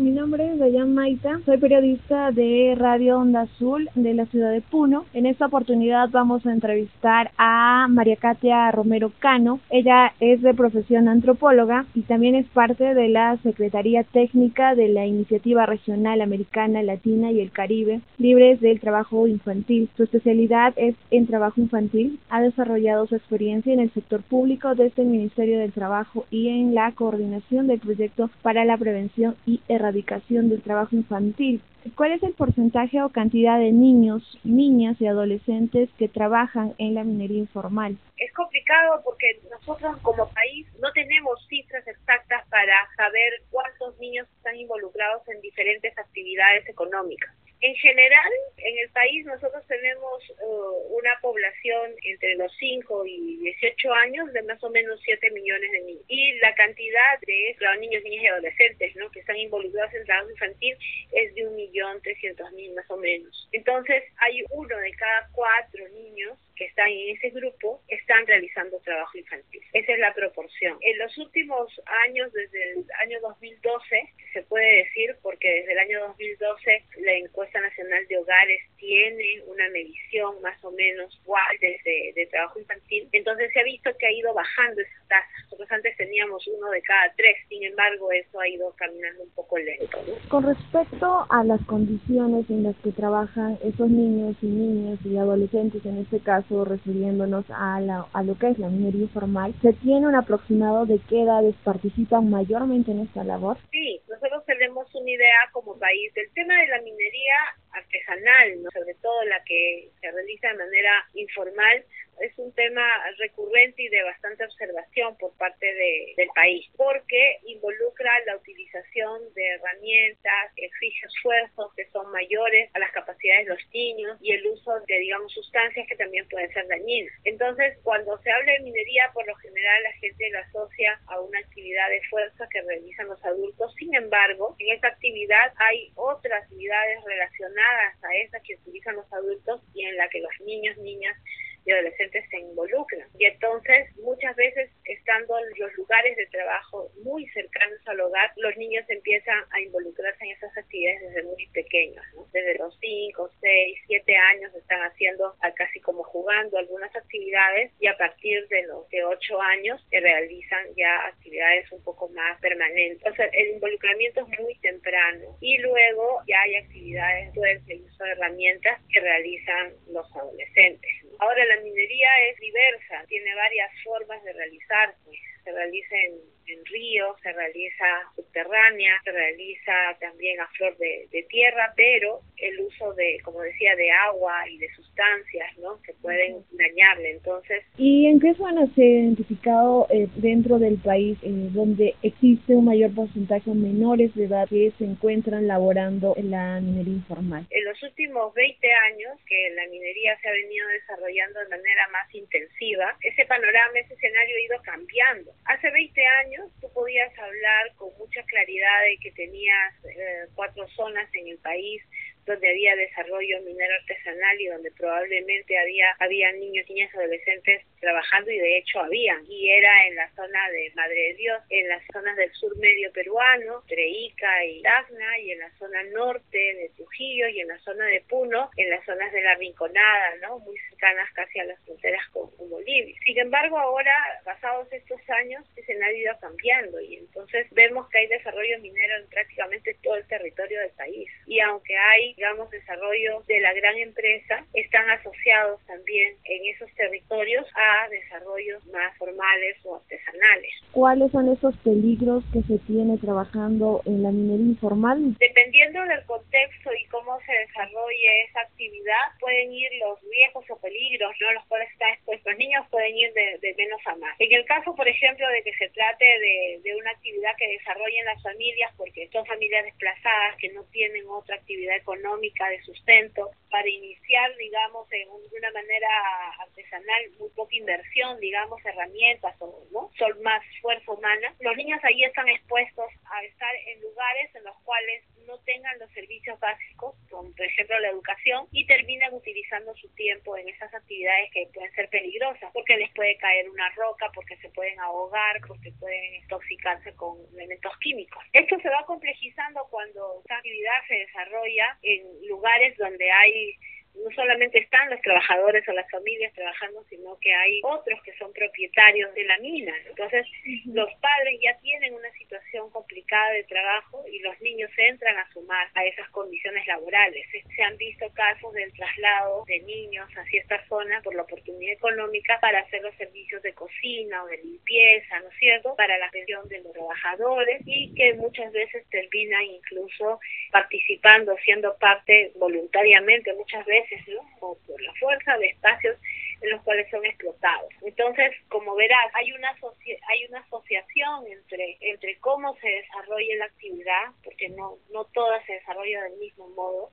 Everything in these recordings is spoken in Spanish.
Mi nombre es Dayan Maita, soy periodista de Radio Onda Azul de la ciudad de Puno. En esta oportunidad vamos a entrevistar a María Katia Romero Cano. Ella es de profesión antropóloga y también es parte de la Secretaría Técnica de la Iniciativa Regional Americana, Latina y el Caribe, libres del trabajo infantil. Su especialidad es en trabajo infantil. Ha desarrollado su experiencia en el sector público desde el Ministerio del Trabajo y en la coordinación del proyecto para la prevención y erradicación del trabajo infantil. ¿Cuál es el porcentaje o cantidad de niños, niñas y adolescentes que trabajan en la minería informal? Es complicado porque nosotros como país no tenemos cifras exactas para saber cuántos niños están involucrados en diferentes actividades económicas. En general, en el país nosotros tenemos uh, una población entre los 5 y 18 años de más o menos 7 millones de niños. Y la cantidad de niños, niñas y adolescentes ¿no? que están involucrados en trabajo infantil es de un millón trescientos mil más o menos. Entonces, hay uno de cada cuatro niños están en ese grupo están realizando trabajo infantil. Esa es la proporción. En los últimos años, desde el año 2012, se puede decir, porque desde el año 2012 la encuesta nacional de hogares tiene una medición más o menos igual de, de trabajo infantil, entonces se ha visto que ha ido bajando esa tasa. Nosotros antes teníamos uno de cada tres, sin embargo eso ha ido caminando un poco lento. Con respecto a las condiciones en las que trabajan esos niños y niñas y adolescentes, en este caso, refiriéndonos a, la, a lo que es la minería informal, ¿se tiene un aproximado de qué edades participan mayormente en esta labor? Sí, nosotros tenemos una idea como país del tema de la minería artesanal, ¿no? sobre todo la que se realiza de manera informal, es un tema recurrente y de bastante observación por parte de, del país, porque involucra la utilización de herramientas, exige esfuerzos que son mayores a las capacidades de los niños y el uso de, digamos, sustancias que también pueden ser dañinas. Entonces, cuando se habla de minería, por lo general la gente lo asocia a una actividad de fuerza que realizan los adultos. Sin embargo, en esta actividad hay otras actividades relacionadas a esas que utilizan los adultos y en la que los niños, niñas y adolescentes se involucran. Y entonces, muchas veces, estando en los lugares de trabajo muy cercanos al hogar, los niños empiezan a involucrarse en esas actividades desde muy pequeños, desde los 5, 6, 7 años están haciendo casi como jugando algunas actividades y a partir de los de 8 años se realizan ya actividades un poco más permanentes. O sea, el involucramiento es muy temprano y luego ya hay actividades de uso de herramientas que realizan los adolescentes. Ahora la minería es diversa, tiene varias formas de realizarse. Se realiza en en ríos, se realiza subterránea, se realiza también a flor de, tierra, pero el uso de, como decía, de agua y de sustancias, ¿no? Que pueden dañarle. Entonces. ¿Y en qué zonas se ha identificado eh, dentro del país eh, donde existe un mayor porcentaje de menores de edad que se encuentran laborando en la minería informal? En los últimos 20 años que la minería se ha venido desarrollando de manera más intensiva, ese panorama, ese escenario ha ido cambiando. Hace 20 años tú podías hablar con mucha claridad de que tenías eh, cuatro zonas en el país donde había desarrollo minero artesanal y donde probablemente había había niños, niñas, adolescentes trabajando y de hecho había y era en la zona de Madre de Dios, en las zonas del sur medio peruano, entre Ica y Tacna y en la zona norte de Trujillo y en la zona de Puno, en las zonas de la Rinconada, ¿no? Muy cercanas casi a las fronteras con, Bolivia. Sin embargo, ahora, pasados estos años, se han ido cambiando y entonces vemos que hay desarrollo minero en prácticamente todo el territorio del país. Y aunque hay, digamos, desarrollo de la gran empresa, están asociados también en esos territorios a desarrollos más formales o artesanales. ¿Cuáles son esos peligros que se tiene trabajando en la minería informal? Dependiendo del contexto y cómo se desarrolle esa actividad, pueden ir los riesgos o peligros, ¿no? Los cuales están expuestos. Los niños pueden ir de, de menos a más. En el caso, por ejemplo, de que se trate de, de una actividad que desarrollen las familias, porque son familias desplazadas que no tienen otra actividad económica de sustento, para iniciar, digamos, en una manera artesanal muy poco inversión, digamos, herramientas o ¿no? son más fuerza humana, los niños ahí están expuestos a estar en lugares en los cuales no tengan los servicios básicos, como por ejemplo la educación, y terminan utilizando su tiempo en esas actividades que pueden ser peligrosas, porque les puede caer una roca, porque se pueden ahogar, porque pueden intoxicarse con elementos químicos. Esto se va complejizando cuando esta actividad se desarrolla en lugares donde hay no solamente están los trabajadores o las familias trabajando, sino que hay otros que son propietarios de la mina. Entonces, los padres ya tienen una situación complicada de trabajo y los niños entran a sumar a esas condiciones laborales. Se han visto casos del traslado de niños hacia esta zona por la oportunidad económica para hacer los servicios de cocina o de limpieza, ¿no es cierto?, para la atención de los trabajadores y que muchas veces terminan incluso participando, siendo parte voluntariamente, muchas veces o por la fuerza de espacios en los cuales son explotados. Entonces, como verás, hay una hay una asociación entre entre cómo se desarrolla la actividad, porque no no toda se desarrolla del mismo modo,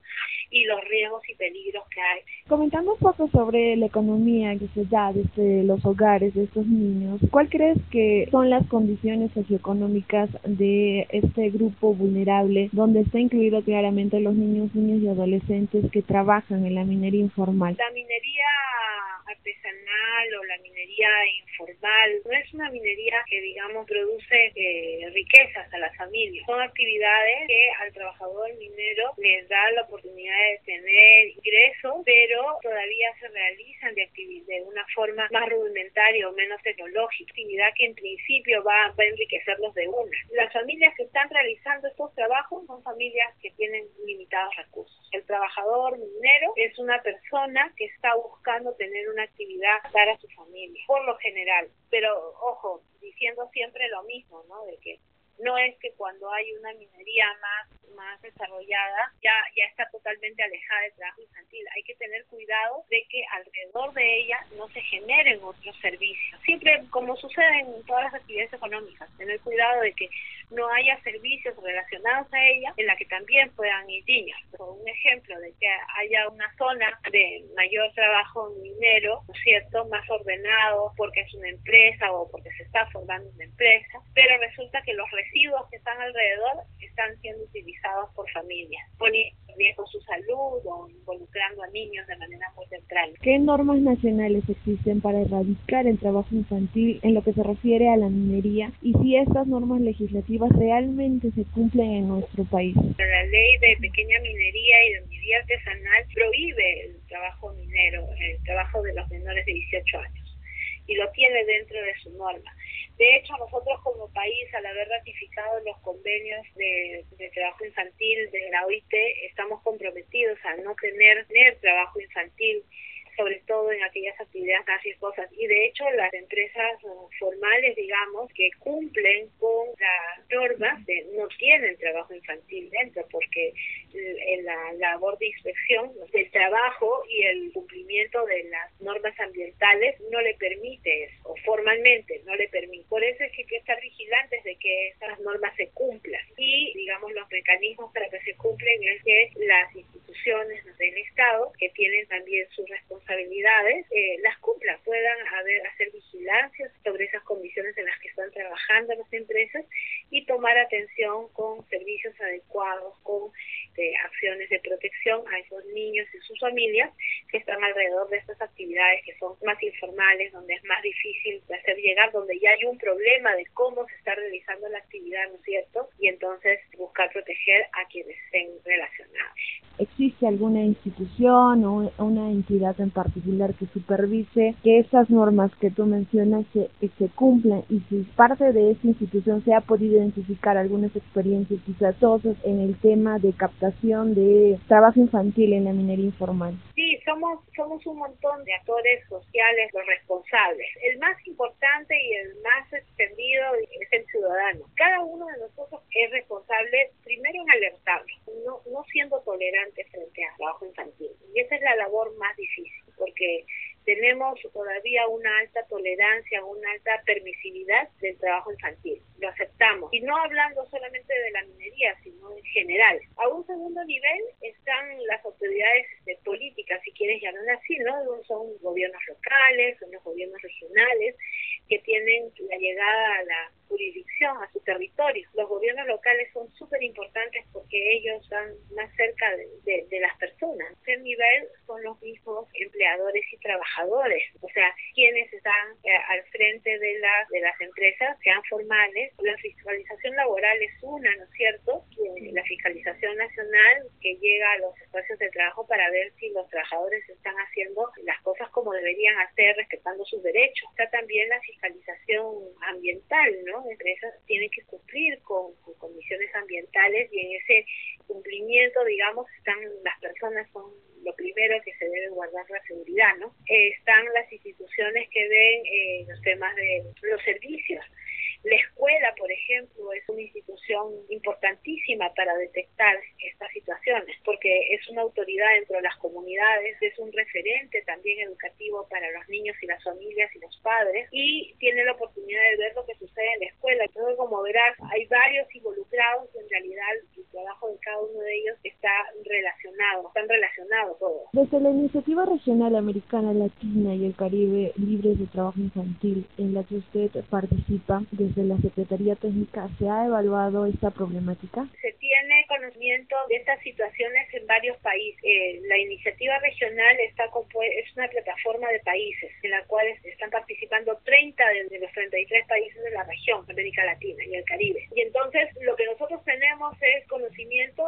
y los riesgos y peligros que hay. Comentando un poco sobre la economía que se da desde los hogares de estos niños, ¿cuál crees que son las condiciones socioeconómicas de este grupo vulnerable, donde está incluido claramente los niños, niños y adolescentes que trabajan en la minería informal? La minería artesanal o la minería informal. No es una minería que digamos produce eh, riquezas a las familias son actividades que al trabajador minero les da la oportunidad de tener ingresos pero todavía se realizan de, de una forma más rudimentaria o menos tecnológica. Actividad que en principio va, va a enriquecerlos de una. Las familias que están realizando estos trabajos son familias que tienen limitados recursos. El trabajador minero es una persona que está buscando tener una actividad para su familia, por lo general. Pero ojo, diciendo siempre lo mismo, ¿no? De que no es que cuando hay una minería más más desarrollada ya ya está totalmente alejada del trabajo infantil hay que tener cuidado de que alrededor de ella no se generen otros servicios siempre como sucede en todas las actividades económicas tener cuidado de que no haya servicios relacionados a ella en la que también puedan ir niños. un ejemplo de que haya una zona de mayor trabajo minero, ¿no es cierto?, más ordenado porque es una empresa o porque se está formando una empresa, pero resulta que los residuos que están alrededor están siendo utilizados por familias, riesgo su salud o involucrando a niños de manera muy temprana. ¿Qué normas nacionales existen para erradicar el trabajo infantil en lo que se refiere a la minería y si estas normas legislativas realmente se cumplen en nuestro país. La ley de pequeña minería y de minería artesanal prohíbe el trabajo minero, el trabajo de los menores de 18 años y lo tiene dentro de su norma. De hecho, nosotros como país, al haber ratificado los convenios de, trabajo infantil de la OIT, estamos comprometidos a no tener, tener trabajo infantil sobre todo en aquellas actividades más riesgosas. Y de hecho, las empresas formales, digamos, que cumplen con las normas, no tienen trabajo infantil dentro, porque en la labor de inspección del trabajo y el cumplimiento de las normas ambientales no le permite eso, o formalmente no le permite. Por eso es que hay que estar vigilantes de que esas normas se cumplan. Y, digamos, los mecanismos para que se cumplen es que las instituciones del Estado, que tienen también su responsabilidad, responsabilidades eh, las cumplan, puedan haber, hacer vigilancias sobre esas condiciones en las que están trabajando las empresas y tomar atención con servicios adecuados, con eh, acciones de protección a esos niños y sus familias que están alrededor de estas actividades que son más informales, donde es más difícil hacer llegar, donde ya hay un problema de cómo se está realizando la actividad, ¿no es cierto? Y entonces buscar proteger a quienes estén relacionados. ¿Existe alguna institución o una entidad en particular que supervise que esas normas que tú mencionas se, se cumplan y si parte de esa institución se ha podido identificar algunas experiencias exitosas en el tema de captación de trabajo infantil en la minería informal? Sí, somos, somos un montón de actores sociales los responsables. El más importante y el más extendido es el ciudadano. Cada uno de nosotros es responsable primero en alertarlo, no, no siendo tolerante frente al trabajo infantil. Y esa es la labor más difícil porque tenemos todavía una alta tolerancia, una alta permisividad del trabajo infantil. Lo aceptamos. Y no hablando solamente de la minería, sino en general. A un segundo nivel están las autoridades de políticas, si quieres llamarlo así, ¿no? Son gobiernos locales, son los gobiernos regionales que tienen la llegada a la jurisdicción, a su territorio. Los gobiernos locales son súper importantes porque ellos están más cerca de, de, las personas. Ese nivel son los mismos empleadores y trabajadores, o sea, quienes están eh, al frente de, la, de las empresas, sean formales. La fiscalización laboral es una, ¿no es cierto? La fiscalización nacional que llega a los espacios de trabajo para ver si los trabajadores están haciendo las cosas como deberían hacer, respetando sus derechos. Está también la fiscalización ambiental, ¿no? Empresas tienen que cumplir con, condiciones ambientales y en ese cumplimiento, digamos, están las personas son lo primero que se debe guardar la seguridad, ¿no? están las instituciones que ven eh, los temas de los servicios, la escuela, por ejemplo, es una institución importantísima para detectar estas situaciones, porque es una autoridad dentro de las comunidades, es un referente también educativo para los niños y las familias y los padres, y tiene la oportunidad de ver lo que sucede en la escuela. Entonces, como verás, hay varios involucrados, en realidad trabajo de cada uno de ellos está relacionado, están relacionados todos. Desde la iniciativa regional americana, latina y el Caribe libres de trabajo infantil, en la que usted participa, desde la Secretaría Técnica se ha evaluado esta problemática? Se tiene conocimiento de estas situaciones en varios países. Eh, la iniciativa regional está es una plataforma de países en la cual están participando 30 de, los 33 países de la región, América Latina y el Caribe. Y entonces lo que nosotros tenemos es conocimiento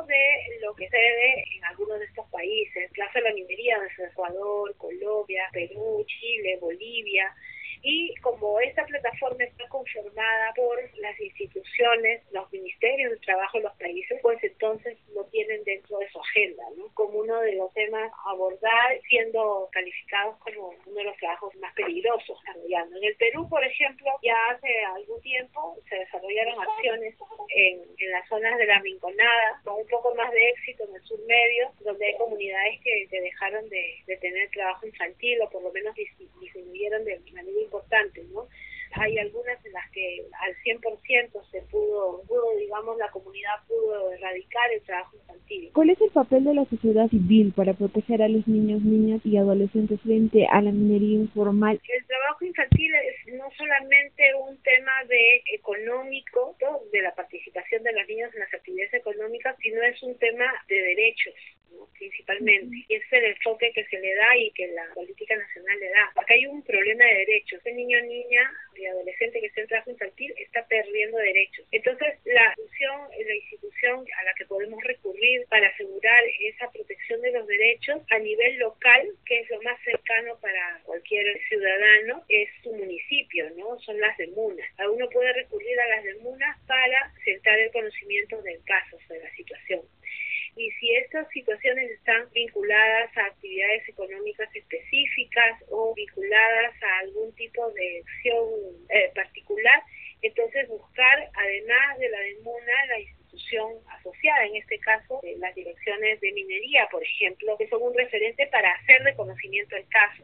de lo que se ve en algunos de estos países, la minería desde Ecuador, Colombia, Perú, Chile, Bolivia, y como esta plataforma está conformada por las instituciones, los ministerios de trabajo de los países, pues entonces lo tienen dentro de su agenda, ¿no? Como uno de los temas a abordar, siendo calificados como uno de los trabajos más peligrosos desarrollando. En el Perú, por ejemplo, ya hace algún tiempo se desarrollaron acciones en, en las zonas de la Rinconada, con un poco más de éxito en el sur medio, donde hay comunidades que, dejaron de, de, tener trabajo infantil o por lo menos disminuyeron de manera importante, ¿no? Hay algunas en las que al 100% se pudo, pudo, digamos, la comunidad el trabajo infantil. ¿Cuál es el papel de la sociedad civil para proteger a los niños, niñas y adolescentes frente a la minería informal? El trabajo infantil es no solamente un tema de económico, de la participación de los niños en las actividades económicas, sino es un tema de derechos principalmente. Y es el enfoque que se le da y que la política nacional le da. Acá hay un problema de derechos. Ese niño o niña y adolescente que está en trabajo infantil está perdiendo derechos. Entonces, la institución, la institución a la que podemos recurrir para asegurar esa protección de los derechos a nivel local, que es lo más cercano para cualquier ciudadano, es su municipio, ¿no? Son las demunas. Uno puede recurrir a las demunas para sentar el conocimiento del caso, de la situación y si estas situaciones están vinculadas a actividades económicas específicas o vinculadas a algún tipo de acción eh, particular, entonces buscar, además de la demuna, la institución asociada, en este caso las direcciones de minería, por ejemplo, que son un referente para hacer reconocimiento del caso.